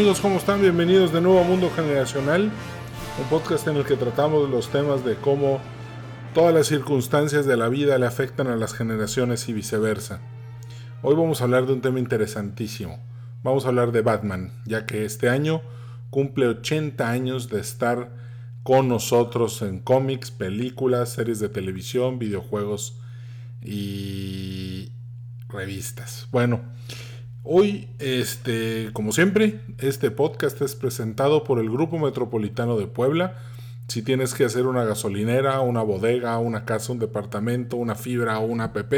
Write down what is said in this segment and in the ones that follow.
Amigos, ¿cómo están? Bienvenidos de nuevo a Mundo Generacional, un podcast en el que tratamos los temas de cómo todas las circunstancias de la vida le afectan a las generaciones y viceversa. Hoy vamos a hablar de un tema interesantísimo. Vamos a hablar de Batman, ya que este año cumple 80 años de estar con nosotros en cómics, películas, series de televisión, videojuegos y revistas. Bueno, hoy, este, como siempre, este podcast es presentado por el Grupo Metropolitano de Puebla. Si tienes que hacer una gasolinera, una bodega, una casa, un departamento, una fibra o una app,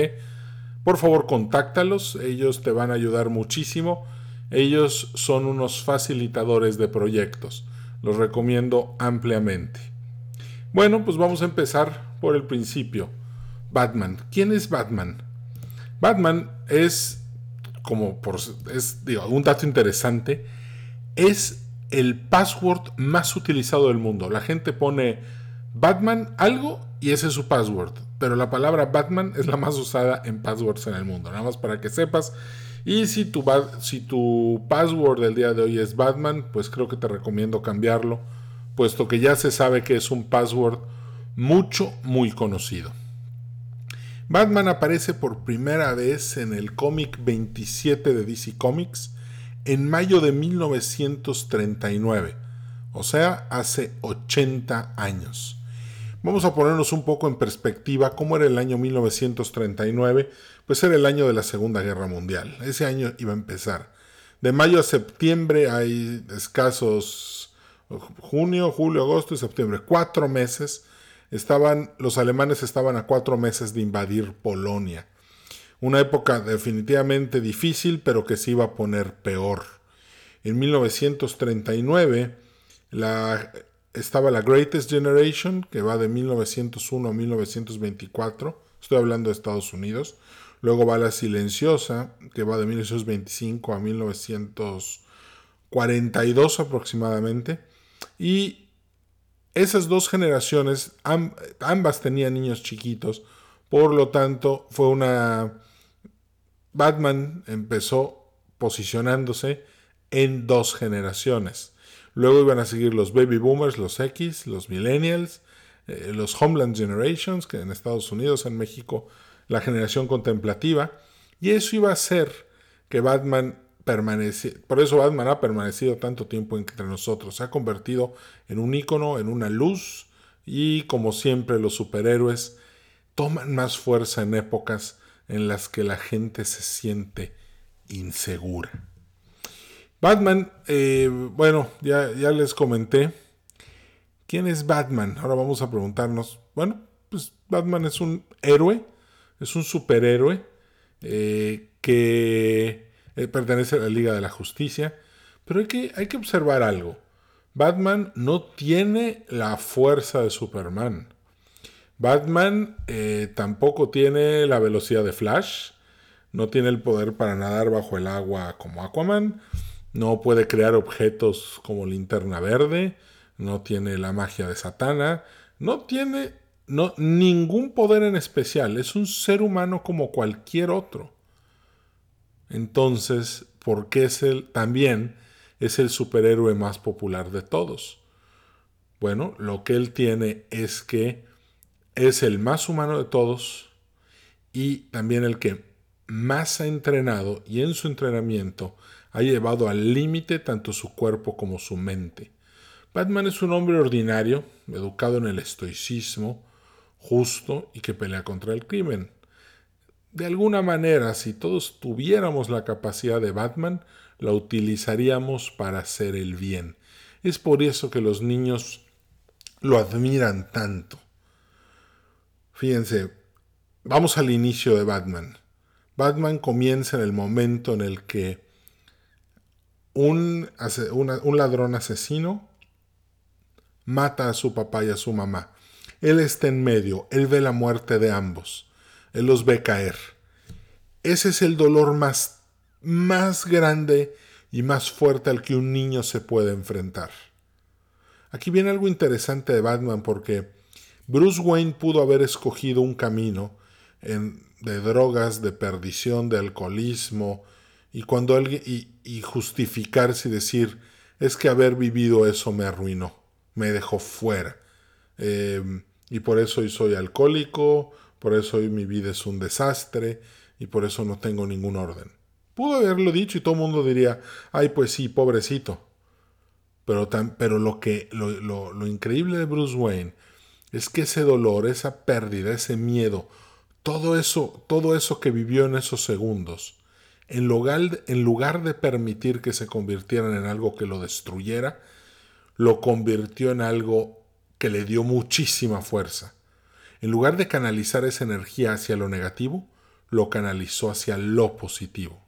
por favor contáctalos, ellos te van a ayudar muchísimo. Ellos son unos facilitadores de proyectos. Los recomiendo ampliamente. Bueno, pues vamos a empezar por el principio. Batman. ¿Quién es Batman? Batman es, como por, es, digo, un dato interesante, es el password más utilizado del mundo. La gente pone Batman algo y ese es su password. Pero la palabra Batman es la más usada en passwords en el mundo. Nada más para que sepas. Y si tu, si tu password del día de hoy es Batman, pues creo que te recomiendo cambiarlo, puesto que ya se sabe que es un password mucho, muy conocido. Batman aparece por primera vez en el cómic 27 de DC Comics en mayo de 1939, o sea, hace 80 años. Vamos a ponernos un poco en perspectiva cómo era el año 1939, pues era el año de la Segunda Guerra Mundial. Ese año iba a empezar. De mayo a septiembre hay escasos junio, julio, agosto y septiembre, cuatro meses. Estaban, los alemanes estaban a cuatro meses de invadir Polonia. Una época definitivamente difícil, pero que se iba a poner peor. En 1939, la estaba la Greatest Generation, que va de 1901 a 1924, estoy hablando de Estados Unidos. Luego va la Silenciosa, que va de 1925 a 1942 aproximadamente. Y esas dos generaciones, ambas tenían niños chiquitos, por lo tanto fue una... Batman empezó posicionándose en dos generaciones. Luego iban a seguir los baby boomers, los X, los millennials, eh, los Homeland Generations, que en Estados Unidos, en México, la generación contemplativa. Y eso iba a hacer que Batman Por eso Batman ha permanecido tanto tiempo entre nosotros. Se ha convertido en un ícono, en una luz. Y como siempre, los superhéroes toman más fuerza en épocas en las que la gente se siente insegura. Batman, eh, bueno, ya, ya les comenté. ¿Quién es Batman? Ahora vamos a preguntarnos. Bueno, pues Batman es un héroe, es un superhéroe eh, que eh, pertenece a la Liga de la Justicia. Pero hay que, hay que observar algo. Batman no tiene la fuerza de Superman. Batman tampoco tiene la velocidad de Flash. No tiene el poder para nadar bajo el agua como Aquaman no puede crear objetos como linterna verde, no tiene la magia de Satana, no tiene no, ningún poder en especial, es un ser humano como cualquier otro. Entonces, ¿por qué es también es el superhéroe más popular de todos? Bueno, lo que él tiene es que es el más humano de todos y también el que más ha entrenado y en su entrenamiento ha llevado al límite tanto su cuerpo como su mente. Batman es un hombre ordinario, educado en el estoicismo, justo y que pelea contra el crimen. De alguna manera, si todos tuviéramos la capacidad de Batman, la utilizaríamos para hacer el bien. Es por eso que los niños lo admiran tanto. Fíjense, vamos al inicio de Batman. Batman comienza en el momento en el que un, un ladrón asesino mata a su papá y a su mamá. Él está en medio, él ve la muerte de ambos, él los ve caer. Ese es el dolor más, más grande y más fuerte al que un niño se puede enfrentar. Aquí viene algo interesante de Batman porque Bruce Wayne pudo haber escogido un camino de drogas, de perdición, de alcoholismo, Y cuando alguien. Y, justificarse y decir. Es que haber vivido eso me arruinó. Me dejó fuera. Em, y por eso hoy soy alcohólico. Por eso hoy mi vida es un desastre. Y por eso no tengo ningún orden. Pudo haberlo dicho y todo el mundo diría. Ay, pues sí, pobrecito. Pero, pero lo, que, lo, lo increíble de Bruce Wayne es que ese dolor, esa pérdida, ese miedo, todo eso, todo eso que vivió en esos segundos, en lugar, en lugar de permitir que se convirtieran en algo que lo destruyera, lo convirtió en algo que le dio muchísima fuerza. En lugar de canalizar esa energía hacia lo negativo, lo canalizó hacia lo positivo.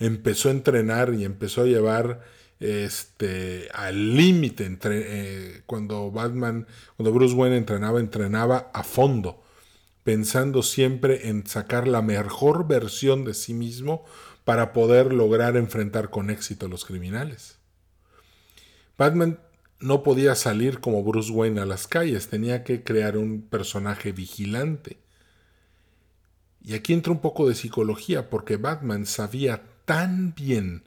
Empezó a entrenar y empezó a llevar este, al límite. Eh, cuando Batman, cuando Bruce Wayne entrenaba, entrenaba a fondo, pensando siempre en sacar la mejor versión de sí mismo para poder lograr enfrentar con éxito a los criminales. Batman no podía salir como Bruce Wayne a las calles, tenía que crear un personaje vigilante. Y aquí entra un poco de psicología, porque Batman sabía tan bien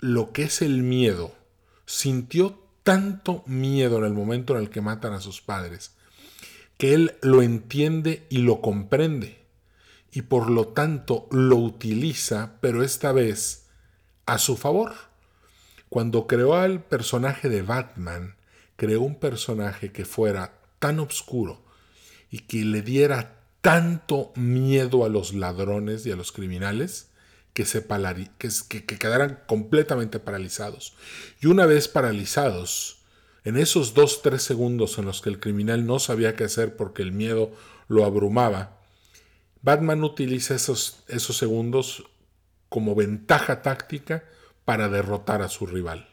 lo que es el miedo. Sintió tanto miedo en el momento en el que matan a sus padres, que él lo entiende y lo comprende, y por lo tanto lo utiliza, pero esta vez a su favor. Cuando creó al personaje de Batman, creó un personaje que fuera tan oscuro y que le diera tanto miedo a los ladrones y a los criminales, que, se que, que quedaran completamente paralizados. Y una vez paralizados, en esos dos, tres segundos en los que el criminal no sabía qué hacer porque el miedo lo abrumaba, Batman utiliza esos, esos segundos como ventaja táctica para derrotar a su rival.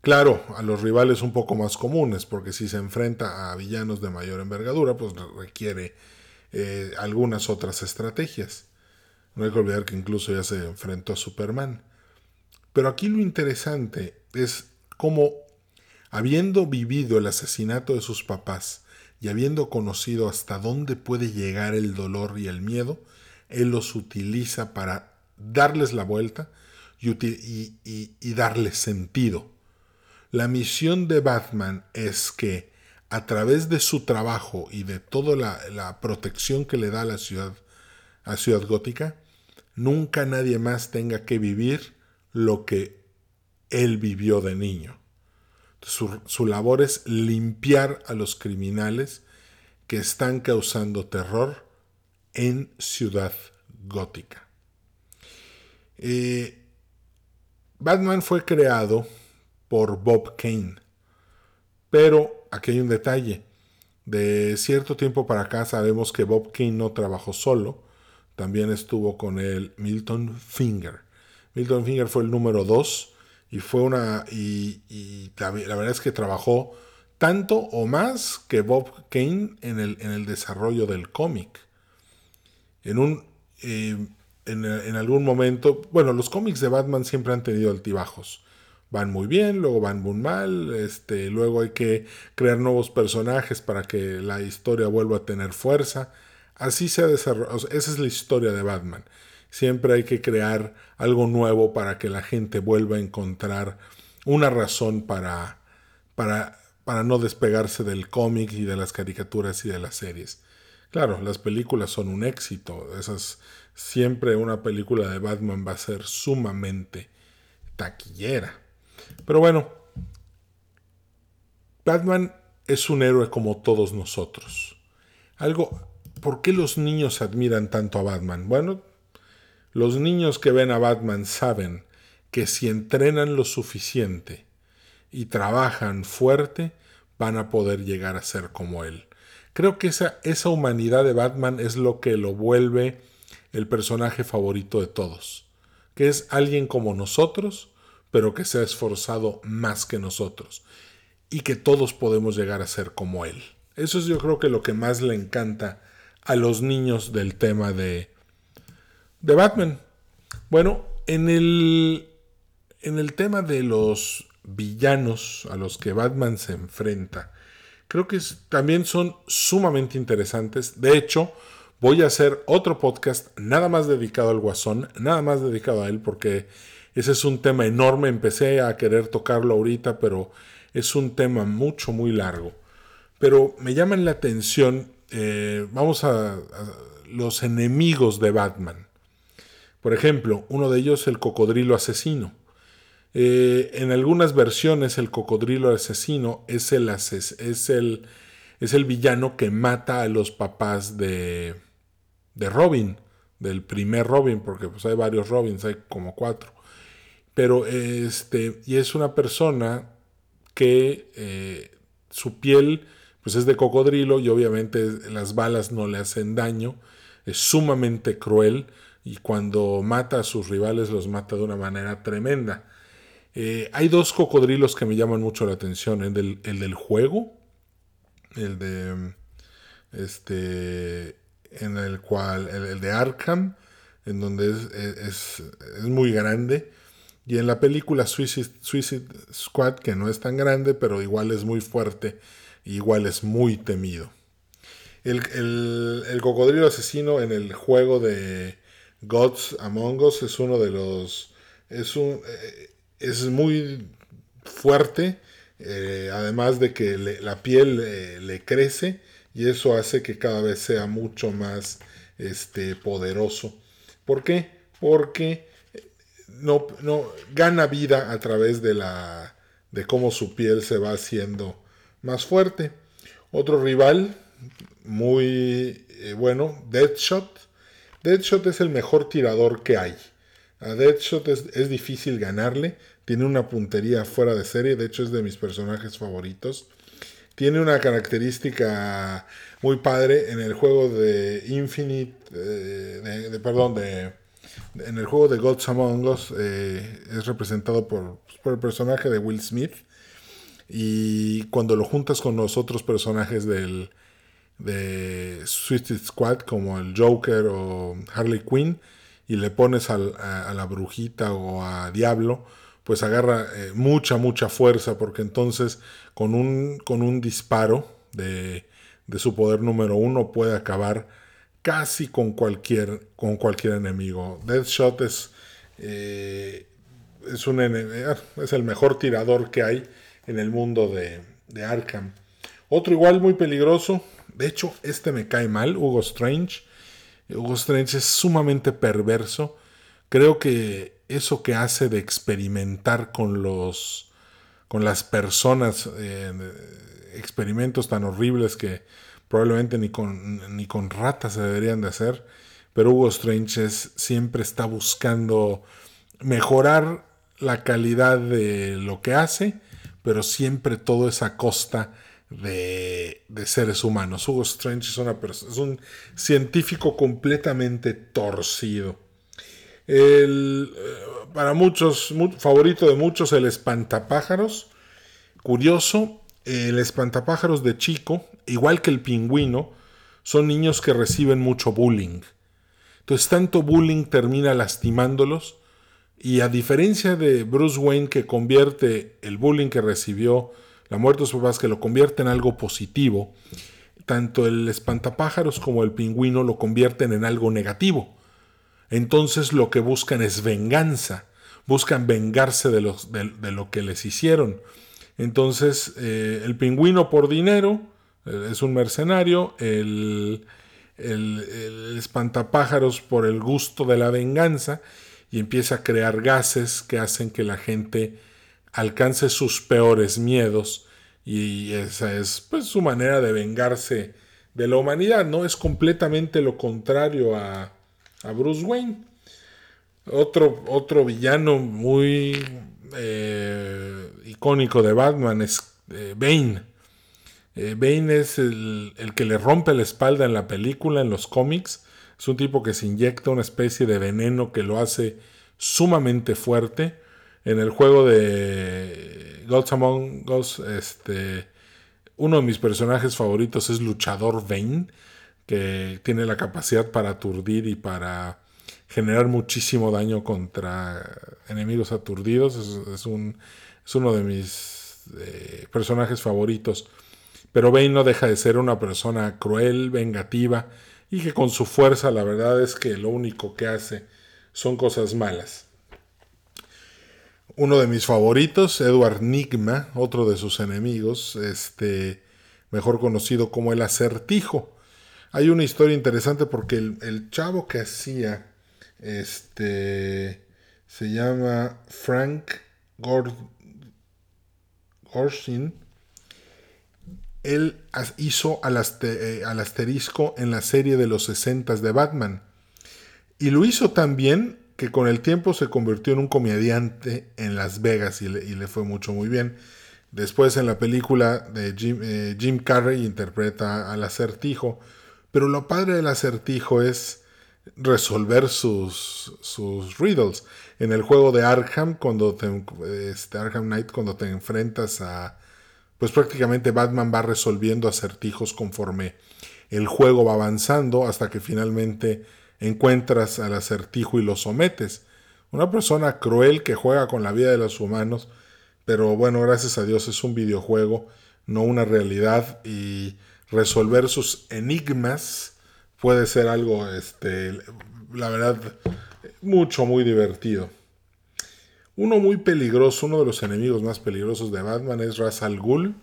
Claro, a los rivales un poco más comunes, porque si se enfrenta a villanos de mayor envergadura, pues requiere eh, algunas otras estrategias. No hay que olvidar que incluso ya se enfrentó a Superman. Pero aquí lo interesante es cómo, habiendo vivido el asesinato de sus papás y habiendo conocido hasta dónde puede llegar el dolor y el miedo, él los utiliza para darles la vuelta y, darles sentido. La misión de Batman es que a través de su trabajo y de toda la, la protección que le da a la ciudad, a Ciudad Gótica, nunca nadie más tenga que vivir lo que él vivió de niño. Su, su, labor es limpiar a los criminales que están causando terror en Ciudad Gótica. Eh, Batman fue creado por Bob Kane, pero aquí hay un detalle. De cierto tiempo para acá sabemos que Bob Kane no trabajó solo, también estuvo con él Milton Finger. Milton Finger fue el número 2 y fue una. Y, la, verdad es que trabajó tanto o más que Bob Kane en el, en el desarrollo del cómic. En un. Eh, en, algún momento. Bueno, los cómics de Batman siempre han tenido altibajos. Van muy bien, luego van muy mal. Este, luego hay que crear nuevos personajes para que la historia vuelva a tener fuerza. Así se ha desarrollado, esa es la historia de Batman. Siempre hay que crear algo nuevo para que la gente vuelva a encontrar una razón para, para, para no despegarse del cómic y de las caricaturas y de las series. Claro, las películas son un éxito. Esas, siempre una película de Batman va a ser sumamente taquillera. Pero bueno, Batman es un héroe como todos nosotros. Algo, ¿por qué los niños admiran tanto a Batman? Bueno, los niños que ven a Batman saben que si entrenan lo suficiente y trabajan fuerte, van a poder llegar a ser como él. Creo que esa, esa humanidad de Batman es lo que lo vuelve el personaje favorito de todos, que es alguien como nosotros, pero que se ha esforzado más que nosotros, y que todos podemos llegar a ser como él. Eso es yo creo que lo que más le encanta a los niños del tema de, de Batman. Bueno, en el, en el tema de los villanos a los que Batman se enfrenta, creo que también son sumamente interesantes. De hecho, Voy a hacer otro podcast nada más dedicado al guasón, nada más dedicado a él, porque ese es un tema enorme. Empecé a querer tocarlo ahorita, pero es un tema mucho, muy largo. Pero me llaman la atención, eh, vamos a, los enemigos de Batman. Por ejemplo, uno de ellos el cocodrilo asesino. Eh, en algunas versiones el cocodrilo asesino es el, es el, es el villano que mata a los papás de, de Robin, del primer Robin, porque pues hay varios Robins, hay como cuatro. Pero este, y es una persona que eh, su piel pues es de cocodrilo y obviamente las balas no le hacen daño, es sumamente cruel y cuando mata a sus rivales los mata de una manera tremenda. Eh, hay dos cocodrilos que me llaman mucho la atención, el el del juego, el de este en el cual el, de Arkham en donde es, es, muy grande. Y en la película Suicide, Squad que no es tan grande pero igual es muy fuerte igual es muy temido. El, el, cocodrilo asesino en el juego de Gods Among Us es uno de los es un eh, es muy fuerte eh, además de que la piel eh, le crece y eso hace que cada vez sea mucho más este, poderoso. ¿Por qué? Porque eh, no, no, gana vida a través de, la, de cómo su piel se va haciendo más fuerte. Otro rival muy bueno, Deadshot. Deadshot es el mejor tirador que hay. A Deadshot es, es difícil ganarle tiene una puntería fuera de serie, de hecho es de mis personajes favoritos. Tiene una característica muy padre en el juego de Infinite, eh, de, perdón, de, en el juego de Gods Among Us eh, es representado por, por, el personaje de Will Smith. Y cuando lo juntas con los otros personajes del de Suicide Squad como el Joker o Harley Quinn y le pones a la brujita o a Diablo pues agarra eh, mucha, mucha fuerza, porque entonces con un, con un disparo de, de, su poder número uno puede acabar casi con cualquier, con cualquier enemigo. Deathshot es, eh, es, un, eh, es el mejor tirador que hay en el mundo de, de Arkham. Otro igual muy peligroso, de hecho este me cae mal, Hugo Strange. Hugo Strange es sumamente perverso. Creo que eso que hace de experimentar con los con las personas eh, experimentos tan horribles que probablemente ni con, ni con ratas se deberían de hacer pero Hugo Strange siempre está buscando mejorar la calidad de lo que hace pero siempre todo es a costa de, de seres humanos. Hugo Strange es, una es un científico completamente torcido el, eh, para muchos, favorito de muchos, el espantapájaros. Curioso, el espantapájaros de chico, igual que el pingüino, son niños que reciben mucho bullying. Entonces, tanto bullying termina lastimándolos. Y a diferencia de Bruce Wayne que convierte el bullying que recibió, la muerte de sus papás, que lo convierte en algo positivo, tanto el espantapájaros como el pingüino lo convierten en algo negativo entonces lo que buscan es venganza, buscan vengarse de, de, lo que les hicieron. Entonces eh, el pingüino por dinero eh, es un mercenario, el, el, espantapájaros por el gusto de la venganza y empieza a crear gases que hacen que la gente alcance sus peores miedos y esa es pues, su manera de vengarse de la humanidad, ¿no? Es completamente lo contrario a, a Bruce Wayne. Otro, otro villano muy eh, icónico de Batman es eh, Bane. Eh, Bane es el, el, que le rompe la espalda en la película, en los cómics. Es un tipo que se inyecta una especie de veneno que lo hace sumamente fuerte. En el juego de Gods Among Us, este, uno de mis personajes favoritos es Luchador Bane que tiene la capacidad para aturdir y para generar muchísimo daño contra enemigos aturdidos. Es, un, es uno de mis eh, personajes favoritos. Pero Bane no deja de ser una persona cruel, vengativa, y que con su fuerza la verdad es que lo único que hace son cosas malas. Uno de mis favoritos, Edward Nigma, otro de sus enemigos, este, mejor conocido como el acertijo. Hay una historia interesante porque el, chavo que hacía, este, se llama Frank Gorshin, él hizo eh, al, asterisco en la serie de los 60 de Batman. Y lo hizo tan bien que con el tiempo se convirtió en un comediante en Las Vegas y le, fue mucho muy bien. Después en la película de Jim, eh, Jim, Carrey interpreta al acertijo. Pero lo padre del acertijo es resolver sus, sus riddles. En el juego de Arkham, cuando este, Arkham Knight, cuando te enfrentas a pues prácticamente Batman va resolviendo acertijos conforme el juego va avanzando hasta que finalmente encuentras al acertijo y lo sometes. Una persona cruel que juega con la vida de los humanos, pero bueno, gracias a Dios es un videojuego, no una realidad y resolver sus enigmas puede ser algo, este, la verdad, mucho, muy divertido. Uno muy peligroso, uno de los enemigos más peligrosos de Batman es Ra's al Ghul.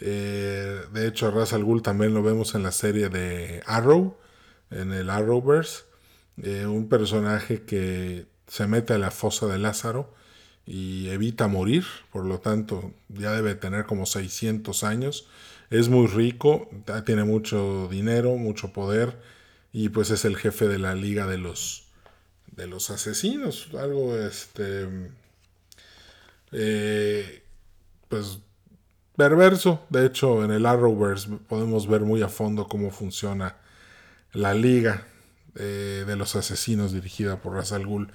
Eh, de hecho, Ra's al Ghul también lo vemos en la serie de Arrow, en el Arrowverse. Eh, un personaje que se mete a la fosa de Lázaro y evita morir, por lo tanto ya debe tener como 600 años. Es muy rico, tiene mucho dinero, mucho poder y pues es el jefe de la Liga de los de los asesinos, algo este eh, pues perverso. De hecho, en el Arrowverse podemos ver muy a fondo cómo funciona la liga eh, de los asesinos dirigida por Ra's al Ghul.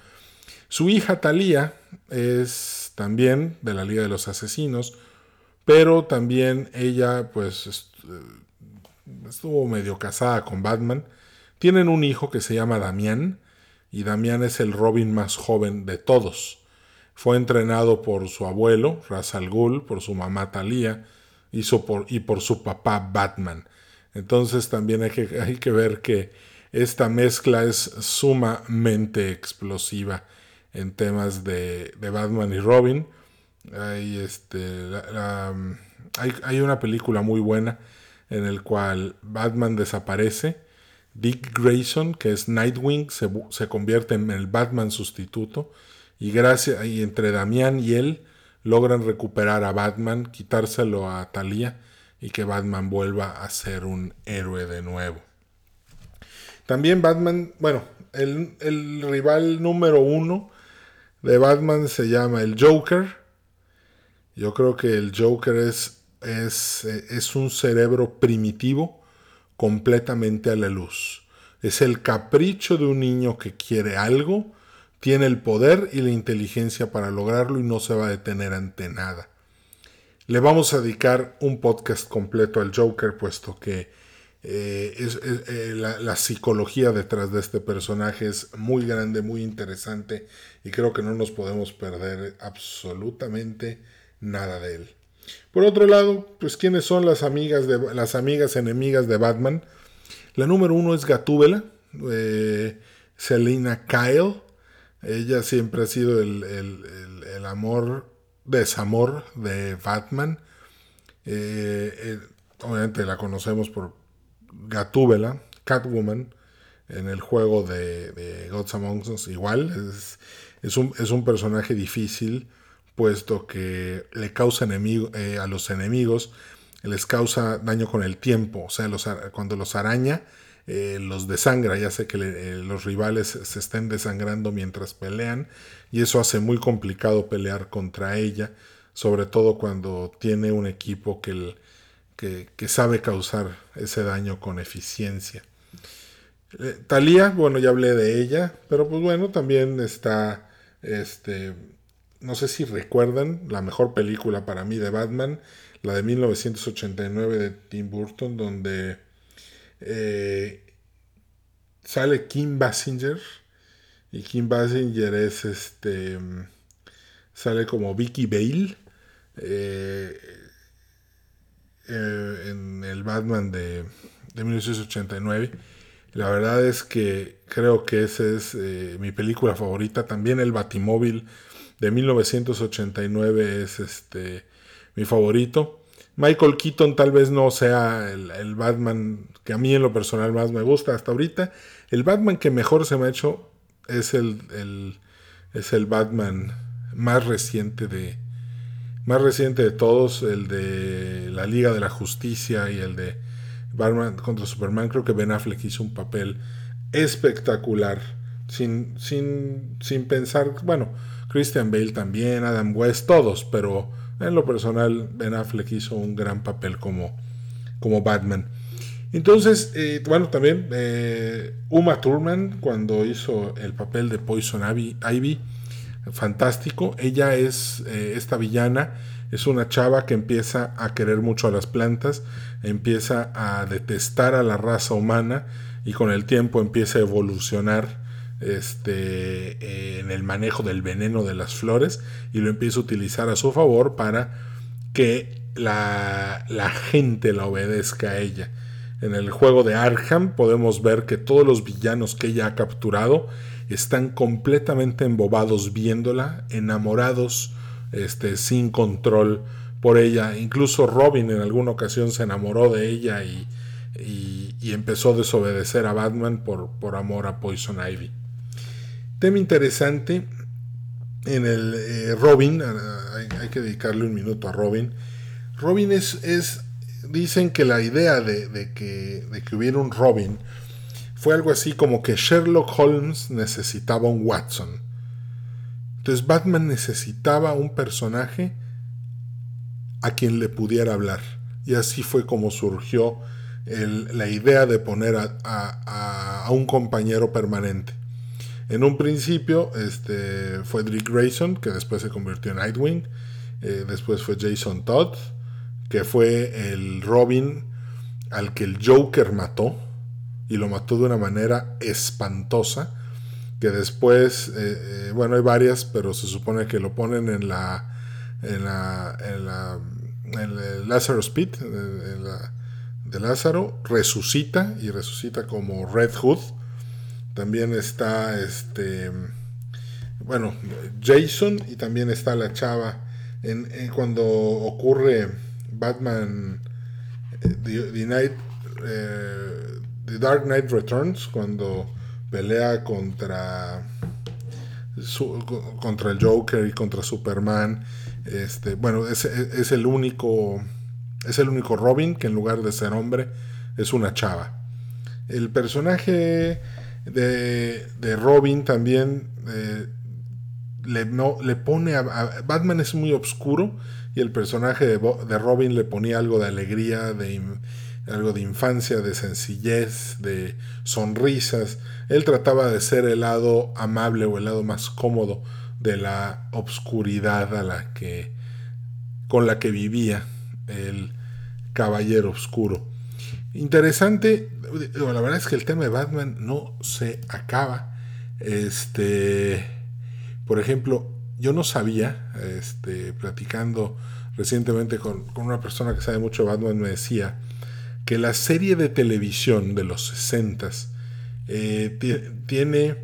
Su hija Thalía es también de la Liga de los Asesinos, pero también ella pues eh, estuvo medio casada con Batman. Tienen un hijo que se llama Damián y Damián es el Robin más joven de todos. Fue entrenado por su abuelo, Ra's al Ghul, por su mamá Thalía y, por, su papá Batman. Entonces también hay que, hay que ver que esta mezcla es sumamente explosiva en temas de, Batman y Robin. Hay, este, hay, hay, una película muy buena en el cual Batman desaparece. Dick Grayson, que es Nightwing, se, se convierte en el Batman sustituto y gracias y entre Damián y él logran recuperar a Batman, quitárselo a Thalía y que Batman vuelva a ser un héroe de nuevo. También Batman, bueno, el, el rival número uno de Batman se llama el Joker. Yo creo que el Joker es, es, es un cerebro primitivo completamente a la luz. Es el capricho de un niño que quiere algo tiene el poder y la inteligencia para lograrlo y no se va a detener ante nada. Le vamos a dedicar un podcast completo al Joker, puesto que eh, es, eh, la, psicología detrás de este personaje es muy grande, muy interesante y creo que no nos podemos perder absolutamente nada de él. Por otro lado, pues quiénes son las amigas de las amigas enemigas de Batman. La número uno es Gatúbela, eh, Selina Kyle, ella siempre ha sido el, amor, desamor de Batman. Eh, eh, obviamente la conocemos por Gatúbela, Catwoman, en el juego de, Gods Among Us. Igual, es, un, personaje difícil, puesto que le causa enemigo, eh, a los enemigos, les causa daño con el tiempo. O sea, cuando los araña, eh, los desangra, ya sé que eh, los rivales se estén desangrando mientras pelean y eso hace muy complicado pelear contra ella, sobre todo cuando tiene un equipo que, que, sabe causar ese daño con eficiencia. Talía, bueno, ya hablé de ella, pero pues bueno, también está, este, no sé si recuerdan, la mejor película para mí de Batman, la de 1989 de Tim Burton, donde eh, sale Kim Basinger. Y Kim Basinger es este. Sale como Vicky Bale. Eh, eh, en el Batman de, de 1989. La verdad es que creo que esa es mi película favorita. También el Batimóvil de 1989 es este mi favorito. Michael Keaton tal vez no sea el, Batman que a mí en lo personal más me gusta hasta ahorita. El Batman que mejor se me ha hecho es el, es el Batman más reciente de más reciente de todos, el de la Liga de la Justicia y el de Batman contra Superman. Creo que Ben Affleck hizo un papel espectacular. Sin, sin, sin pensar, bueno, Christian Bale también, Adam West, todos, pero en lo personal Ben Affleck hizo un gran papel como, como Batman. Entonces, eh, bueno, también eh, Uma Thurman cuando hizo el papel de Poison Ivy, fantástico. Ella es eh, esta villana, es una chava que empieza a querer mucho a las plantas, empieza a detestar a la raza humana y con el tiempo empieza a evolucionar este, en el manejo del veneno de las flores y lo empieza a utilizar a su favor para que la, gente la obedezca a ella. En el juego de Arkham podemos ver que todos los villanos que ella ha capturado están completamente embobados viéndola, enamorados, este, sin control por ella. Incluso Robin en alguna ocasión se enamoró de ella y, empezó a desobedecer a Batman por amor a Poison Ivy. Tema interesante en el eh, Robin, hay, que dedicarle un minuto a Robin. Robin es, es dicen que la idea de, que, de que hubiera un Robin fue algo así como que Sherlock Holmes necesitaba un Watson. Entonces Batman necesitaba un personaje a quien le pudiera hablar. Y así fue como surgió la idea de poner a, un compañero permanente. En un principio este, fue Dick Grayson, que después se convirtió en Nightwing. Eh, después fue Jason Todd, que fue el Robin al que el Joker mató. Y lo mató de una manera espantosa. Que después, eh, eh, bueno, hay varias, pero se supone que lo ponen en la. En la. En la. En el Lázaro Speed, en de Lázaro, resucita y resucita como Red Hood también está este. Bueno, Jason y también está la chava. En, cuando ocurre Batman eh, The, Night, eh, The Dark Knight Returns, cuando pelea contra contra el Joker y contra Superman. Este, bueno, es, es, el único es el único Robin que en lugar de ser hombre es una chava. El personaje de, Robin también eh, le, no, le pone a, Batman es muy oscuro y el personaje de, de, Robin le ponía algo de alegría, de algo de infancia, de sencillez, de sonrisas. Él trataba de ser el lado amable o el lado más cómodo de la obscuridad a la que con la que vivía el caballero oscuro. Interesante, la verdad es que el tema de Batman no se acaba. Este, por ejemplo, yo no sabía, este, platicando recientemente con, una persona que sabe mucho de Batman, me decía que la serie de televisión de los 60 eh, tiene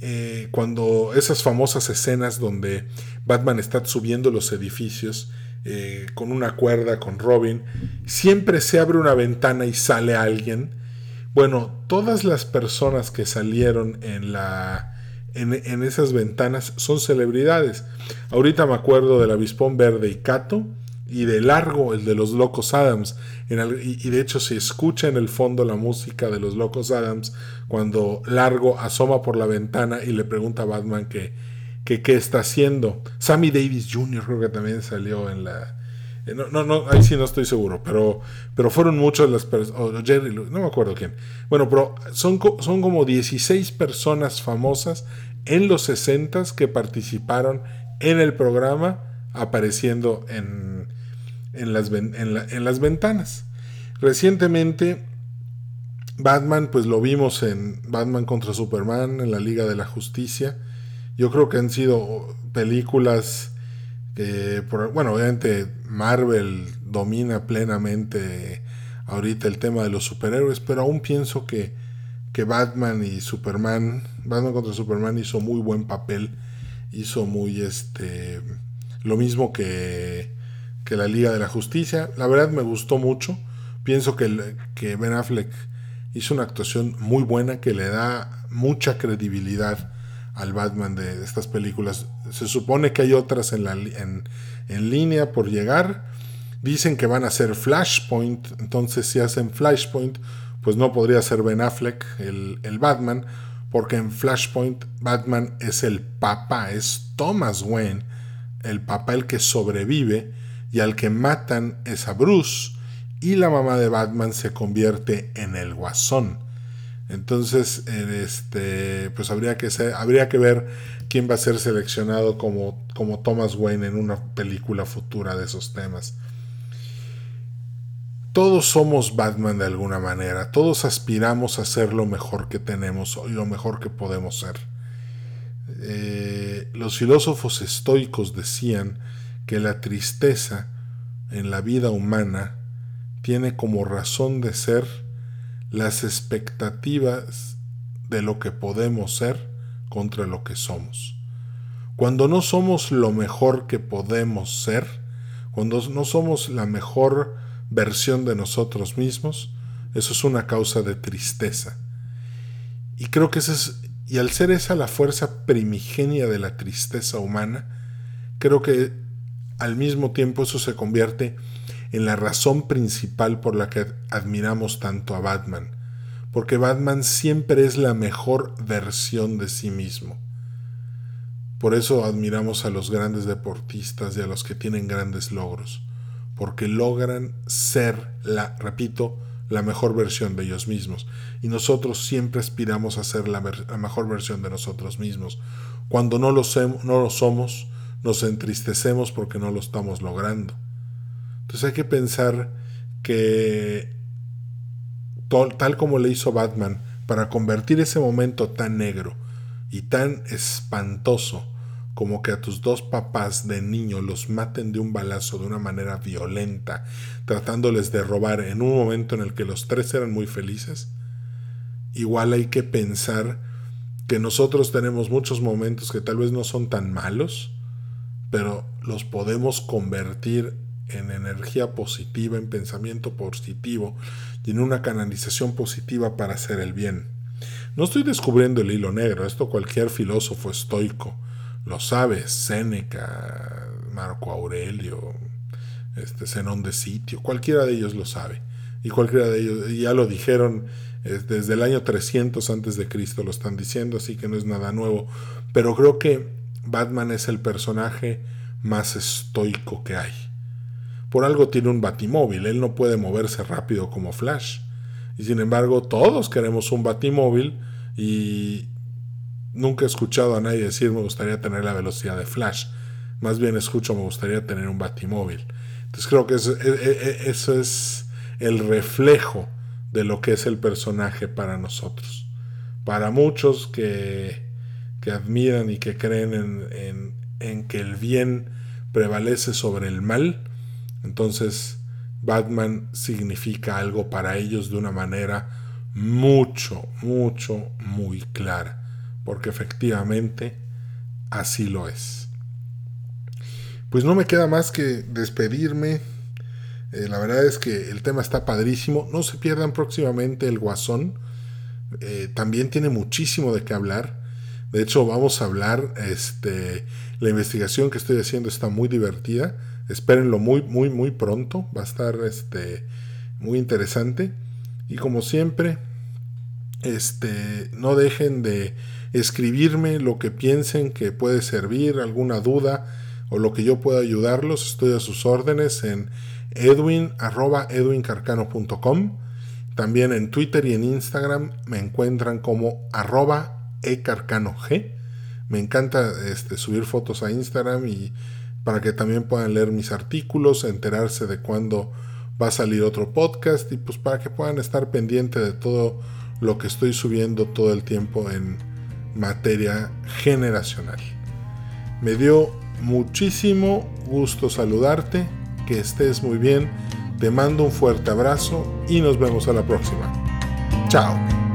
eh, cuando esas famosas escenas donde Batman está subiendo los edificios eh, con una cuerda, con Robin, siempre se abre una ventana y sale alguien. Bueno, todas las personas que salieron en la... En, esas ventanas son celebridades. Ahorita me acuerdo del Avispón Verde y Cato, y de largo el de los Locos Adams. y, de hecho se escucha en el fondo la música de los Locos Adams cuando Largo asoma por la ventana y le pregunta a Batman que, qué está haciendo. Sammy Davis Jr. creo que también salió en la... Eh, no, no, ahí sí no estoy seguro, pero, pero fueron muchas las personas, Jerry, no me acuerdo quién. Bueno, pero son, son como 16 personas famosas en los 60 que participaron en el programa apareciendo en, en, las, en las ventanas. Recientemente Batman, pues lo vimos en Batman contra Superman, en la Liga de la Justicia. Yo creo que han sido películas bueno, obviamente Marvel domina plenamente ahorita el tema de los superhéroes, pero aún pienso que, que Batman y Superman, Batman contra Superman hizo muy buen papel, hizo muy este, lo mismo que, que la Liga de la Justicia. La verdad me gustó mucho. Pienso que, que Ben Affleck hizo una actuación muy buena que le da mucha credibilidad al Batman de estas películas. Se supone que hay otras en, la, en, en línea por llegar. Dicen que van a ser Flashpoint, entonces si hacen Flashpoint, pues no podría ser Ben Affleck el, el Batman, porque en Flashpoint Batman es el papá, es Thomas Wayne, el papá el que sobrevive y al que matan es a Bruce y la mamá de Batman se convierte en el guasón. Entonces, este, pues habría que, habría que ver quién va a ser seleccionado como, como Thomas Wayne en una película futura de esos temas. Todos somos Batman de alguna manera, todos aspiramos a ser lo mejor que tenemos y lo mejor que podemos ser. Eh, los filósofos estoicos decían que la tristeza en la vida humana tiene como razón de ser las expectativas de lo que podemos ser contra lo que somos. Cuando no somos lo mejor que podemos ser, cuando no somos la mejor versión de nosotros mismos, eso es una causa de tristeza. Y creo que esa es, y al ser esa la fuerza primigenia de la tristeza humana, creo que al mismo tiempo eso se convierte en la razón principal por la que admiramos tanto a Batman, porque Batman siempre es la mejor versión de sí mismo. Por eso admiramos a los grandes deportistas y a los que tienen grandes logros, porque logran ser la, repito, la mejor versión de ellos mismos. Y nosotros siempre aspiramos a ser la, mejor versión de nosotros mismos. Cuando no lo, no lo somos, nos entristecemos porque no lo estamos logrando. Entonces hay que pensar que tal como le hizo Batman, para convertir ese momento tan negro y tan espantoso como que a tus dos papás de niño los maten de un balazo de una manera violenta, tratándoles de robar en un momento en el que los tres eran muy felices, igual hay que pensar que nosotros tenemos muchos momentos que tal vez no son tan malos, pero los podemos convertir en energía positiva, en pensamiento positivo y en una canalización positiva para hacer el bien. No estoy descubriendo el hilo negro, esto cualquier filósofo estoico lo sabe, Séneca, Marco Aurelio, este Zenón de Sitio, cualquiera de ellos lo sabe. Y cualquiera de ellos, ya lo dijeron desde el año 300 antes de Cristo, lo están diciendo, así que no es nada nuevo. Pero creo que Batman es el personaje más estoico que hay. Por algo tiene un batimóvil, él no puede moverse rápido como Flash. Y sin embargo, todos queremos un batimóvil y nunca he escuchado a nadie decir me gustaría tener la velocidad de Flash. Más bien escucho me gustaría tener un batimóvil. Entonces creo que eso, e, e, e, es el reflejo de lo que es el personaje para nosotros. Para muchos que, que admiran y que creen en, en que el bien prevalece sobre el mal, entonces, Batman significa algo para ellos de una manera mucho, mucho, muy clara, porque efectivamente así lo es. Pues no me queda más que despedirme. Eh, la verdad es que el tema está padrísimo. No se pierdan próximamente el Guasón. Eh, también tiene muchísimo de qué hablar. De hecho, vamos a hablar, este, la investigación que estoy haciendo está muy divertida. Espérenlo muy, muy, muy pronto. Va a estar este, muy interesante. Y como siempre, este, no dejen de escribirme lo que piensen que puede servir, alguna duda o lo que yo pueda ayudarlos. Estoy a sus órdenes en edwin, También en Twitter y en Instagram me encuentran como arroba ecarcanog. Me encanta este, subir fotos a Instagram y para que también puedan leer mis artículos, enterarse de cuándo va a salir otro podcast y pues para que puedan estar pendiente de todo lo que estoy subiendo todo el tiempo en materia generacional. Me dio muchísimo gusto saludarte, que estés muy bien, te mando un fuerte abrazo y nos vemos a la próxima. Chao.